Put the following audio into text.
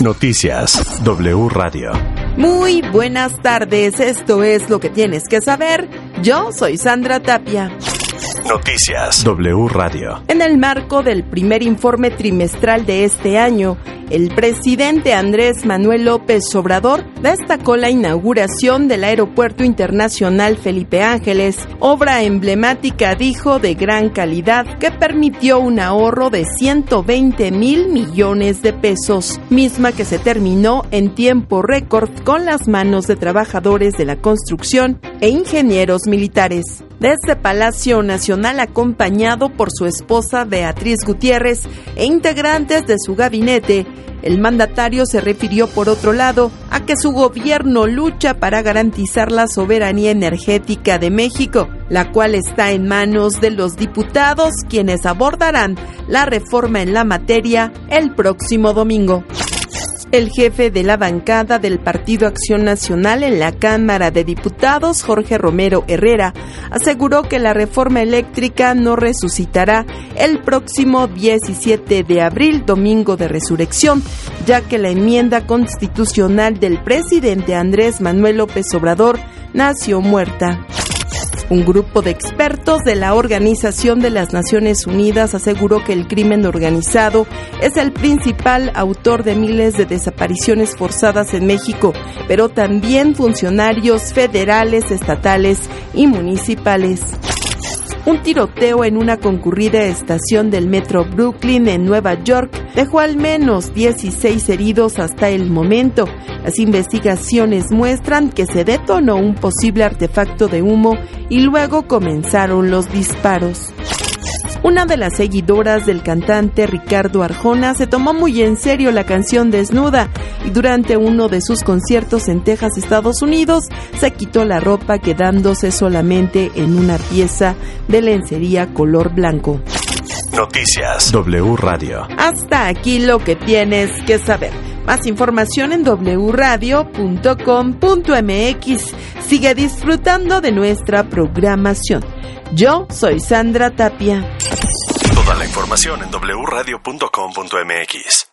Noticias W Radio. Muy buenas tardes, esto es lo que tienes que saber. Yo soy Sandra Tapia. Noticias W Radio. En el marco del primer informe trimestral de este año, el presidente Andrés Manuel López Obrador destacó la inauguración del Aeropuerto Internacional Felipe Ángeles, obra emblemática, dijo, de gran calidad que permitió un ahorro de 120 mil millones de pesos, misma que se terminó en tiempo récord con las manos de trabajadores de la construcción e ingenieros militares desde Palacio Nacional acompañado por su esposa Beatriz Gutiérrez e integrantes de su gabinete. El mandatario se refirió, por otro lado, a que su gobierno lucha para garantizar la soberanía energética de México, la cual está en manos de los diputados, quienes abordarán la reforma en la materia el próximo domingo. El jefe de la bancada del Partido Acción Nacional en la Cámara de Diputados, Jorge Romero Herrera, aseguró que la reforma eléctrica no resucitará el próximo 17 de abril, domingo de resurrección, ya que la enmienda constitucional del presidente Andrés Manuel López Obrador nació muerta. Un grupo de expertos de la Organización de las Naciones Unidas aseguró que el crimen organizado es el principal autor de miles de desapariciones forzadas en México, pero también funcionarios federales, estatales y municipales. Un tiroteo en una concurrida estación del metro Brooklyn en Nueva York dejó al menos 16 heridos hasta el momento. Las investigaciones muestran que se detonó un posible artefacto de humo y luego comenzaron los disparos. Una de las seguidoras del cantante Ricardo Arjona se tomó muy en serio la canción Desnuda y durante uno de sus conciertos en Texas, Estados Unidos, se quitó la ropa quedándose solamente en una pieza de lencería color blanco. Noticias W Radio. Hasta aquí lo que tienes que saber. Más información en wradio.com.mx. Sigue disfrutando de nuestra programación. Yo soy Sandra Tapia. Toda la información en wradio.com.mx.